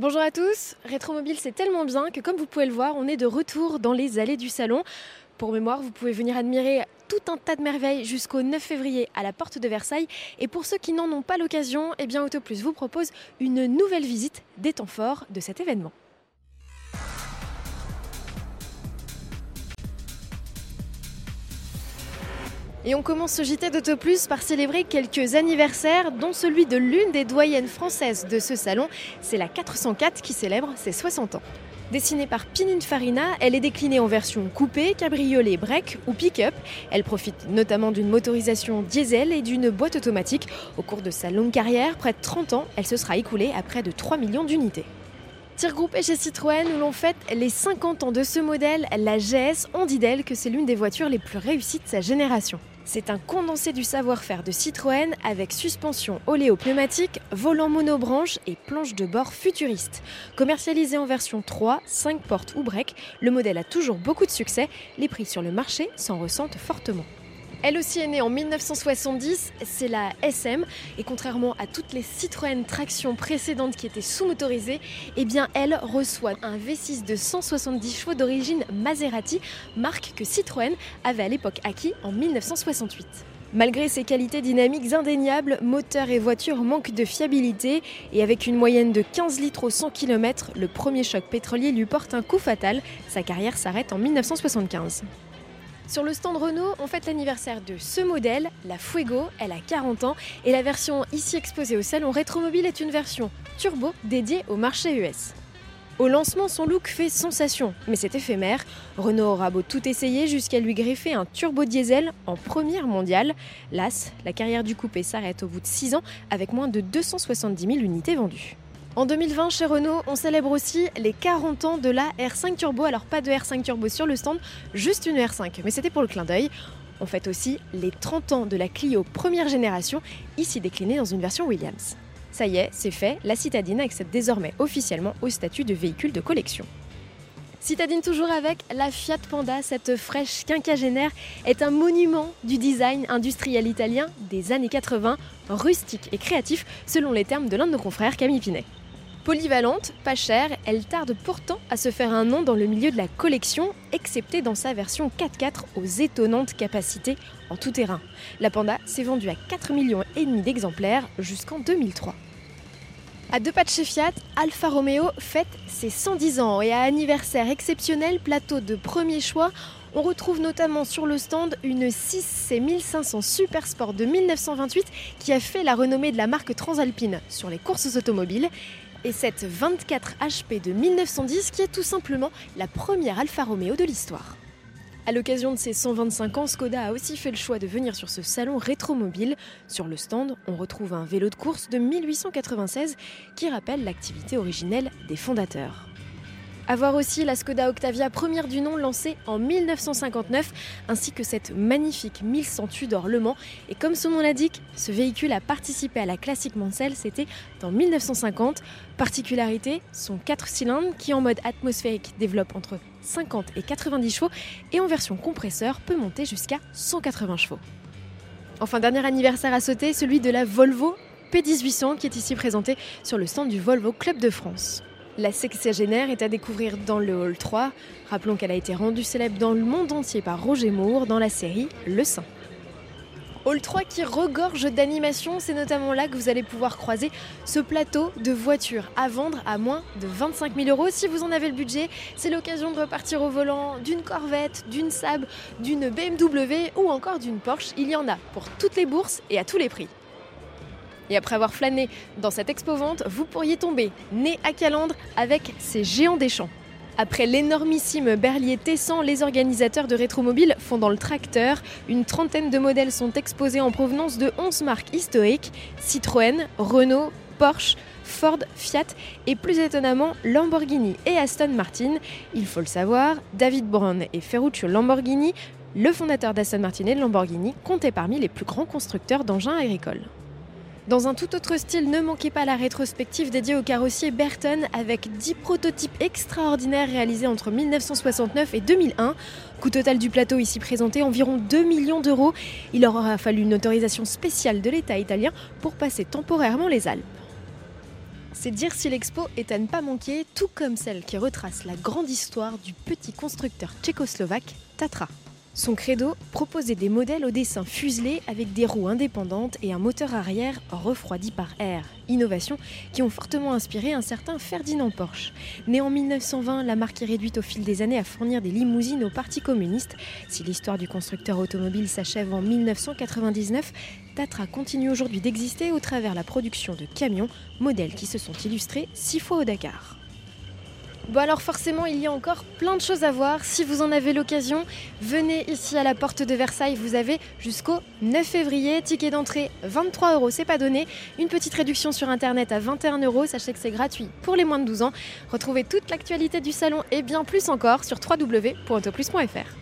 Bonjour à tous, Rétromobile c'est tellement bien que comme vous pouvez le voir, on est de retour dans les allées du salon. Pour mémoire, vous pouvez venir admirer tout un tas de merveilles jusqu'au 9 février à la porte de Versailles. Et pour ceux qui n'en ont pas l'occasion, eh bien Autoplus vous propose une nouvelle visite des temps forts de cet événement. Et on commence ce JT d'Autoplus par célébrer quelques anniversaires, dont celui de l'une des doyennes françaises de ce salon. C'est la 404 qui célèbre ses 60 ans. Dessinée par Pininfarina, elle est déclinée en version coupée, cabriolet, break ou pick-up. Elle profite notamment d'une motorisation diesel et d'une boîte automatique. Au cours de sa longue carrière, près de 30 ans, elle se sera écoulée à près de 3 millions d'unités. Tir groupé chez Citroën où l'on fête les 50 ans de ce modèle, la GS, on dit d'elle que c'est l'une des voitures les plus réussies de sa génération. C'est un condensé du savoir-faire de Citroën avec suspension oléopneumatique, volant monobranche et planche de bord futuriste. Commercialisé en version 3, 5 portes ou break, le modèle a toujours beaucoup de succès, les prix sur le marché s'en ressentent fortement. Elle aussi est née en 1970, c'est la SM, et contrairement à toutes les Citroën traction précédentes qui étaient sous-motorisées, eh elle reçoit un V6 de 170 chevaux d'origine Maserati, marque que Citroën avait à l'époque acquis en 1968. Malgré ses qualités dynamiques indéniables, moteur et voiture manquent de fiabilité et avec une moyenne de 15 litres au 100 km, le premier choc pétrolier lui porte un coup fatal. Sa carrière s'arrête en 1975. Sur le stand Renault, on fête l'anniversaire de ce modèle, la Fuego. Elle a 40 ans et la version ici exposée au salon Rétromobile est une version turbo dédiée au marché US. Au lancement, son look fait sensation, mais c'est éphémère. Renault aura beau tout essayer jusqu'à lui greffer un turbo diesel en première mondiale. Las, la carrière du coupé s'arrête au bout de 6 ans avec moins de 270 000 unités vendues. En 2020, chez Renault, on célèbre aussi les 40 ans de la R5 Turbo. Alors pas de R5 Turbo sur le stand, juste une R5, mais c'était pour le clin d'œil. On fête aussi les 30 ans de la Clio première génération, ici déclinée dans une version Williams. Ça y est, c'est fait, la citadine accède désormais officiellement au statut de véhicule de collection. Citadine toujours avec la Fiat Panda, cette fraîche quinquagénaire est un monument du design industriel italien des années 80, rustique et créatif selon les termes de l'un de nos confrères Camille Pinet. Polyvalente, pas chère, elle tarde pourtant à se faire un nom dans le milieu de la collection, excepté dans sa version 4x4 aux étonnantes capacités en tout terrain. La Panda s'est vendue à 4 millions d'exemplaires jusqu'en 2003. À deux pas de chez Fiat, Alfa Romeo fête ses 110 ans et à anniversaire exceptionnel, plateau de premier choix, on retrouve notamment sur le stand une 6 1500 Super Sport de 1928 qui a fait la renommée de la marque Transalpine sur les courses automobiles et cette 24 HP de 1910 qui est tout simplement la première Alfa Romeo de l'histoire. À l'occasion de ses 125 ans, Skoda a aussi fait le choix de venir sur ce salon rétromobile. Sur le stand, on retrouve un vélo de course de 1896 qui rappelle l'activité originelle des fondateurs. A voir aussi la Skoda Octavia première du nom lancée en 1959, ainsi que cette magnifique 1100 Tudor Le Mans. Et comme son nom l'indique, ce véhicule a participé à la classique Mansell, c'était en 1950. Particularité, son 4 cylindres qui en mode atmosphérique développe entre 50 et 90 chevaux et en version compresseur peut monter jusqu'à 180 chevaux. Enfin, dernier anniversaire à sauter, celui de la Volvo P1800 qui est ici présenté sur le stand du Volvo Club de France. La sexagénaire est à découvrir dans le Hall 3. Rappelons qu'elle a été rendue célèbre dans le monde entier par Roger Moore dans la série Le Saint. Hall 3 qui regorge d'animation, c'est notamment là que vous allez pouvoir croiser ce plateau de voitures à vendre à moins de 25 000 euros. Si vous en avez le budget, c'est l'occasion de repartir au volant d'une Corvette, d'une Saab, d'une BMW ou encore d'une Porsche. Il y en a pour toutes les bourses et à tous les prix. Et après avoir flâné dans cette expo-vente, vous pourriez tomber nez à calandre avec ces géants des champs. Après l'énormissime Berlier Tessan, les organisateurs de Rétromobile font dans le tracteur. Une trentaine de modèles sont exposés en provenance de 11 marques historiques Citroën, Renault, Porsche, Ford, Fiat et plus étonnamment Lamborghini et Aston Martin. Il faut le savoir, David Brown et Ferruccio Lamborghini, le fondateur d'Aston Martin et de Lamborghini, comptaient parmi les plus grands constructeurs d'engins agricoles. Dans un tout autre style, ne manquez pas la rétrospective dédiée au carrossier Burton avec 10 prototypes extraordinaires réalisés entre 1969 et 2001. Coût total du plateau ici présenté environ 2 millions d'euros. Il leur aura fallu une autorisation spéciale de l'État italien pour passer temporairement les Alpes. C'est dire si l'expo est à ne pas manquer, tout comme celle qui retrace la grande histoire du petit constructeur tchécoslovaque Tatra. Son credo proposait des modèles au dessin fuselé avec des roues indépendantes et un moteur arrière refroidi par air. Innovations qui ont fortement inspiré un certain Ferdinand Porsche. Né en 1920, la marque est réduite au fil des années à fournir des limousines au Parti communiste. Si l'histoire du constructeur automobile s'achève en 1999, Tatra continue aujourd'hui d'exister au travers la production de camions, modèles qui se sont illustrés six fois au Dakar. Bon alors forcément il y a encore plein de choses à voir. Si vous en avez l'occasion, venez ici à la porte de Versailles. Vous avez jusqu'au 9 février. Ticket d'entrée 23 euros, c'est pas donné. Une petite réduction sur internet à 21 euros. Sachez que c'est gratuit pour les moins de 12 ans. Retrouvez toute l'actualité du salon et bien plus encore sur www.autoplus.fr.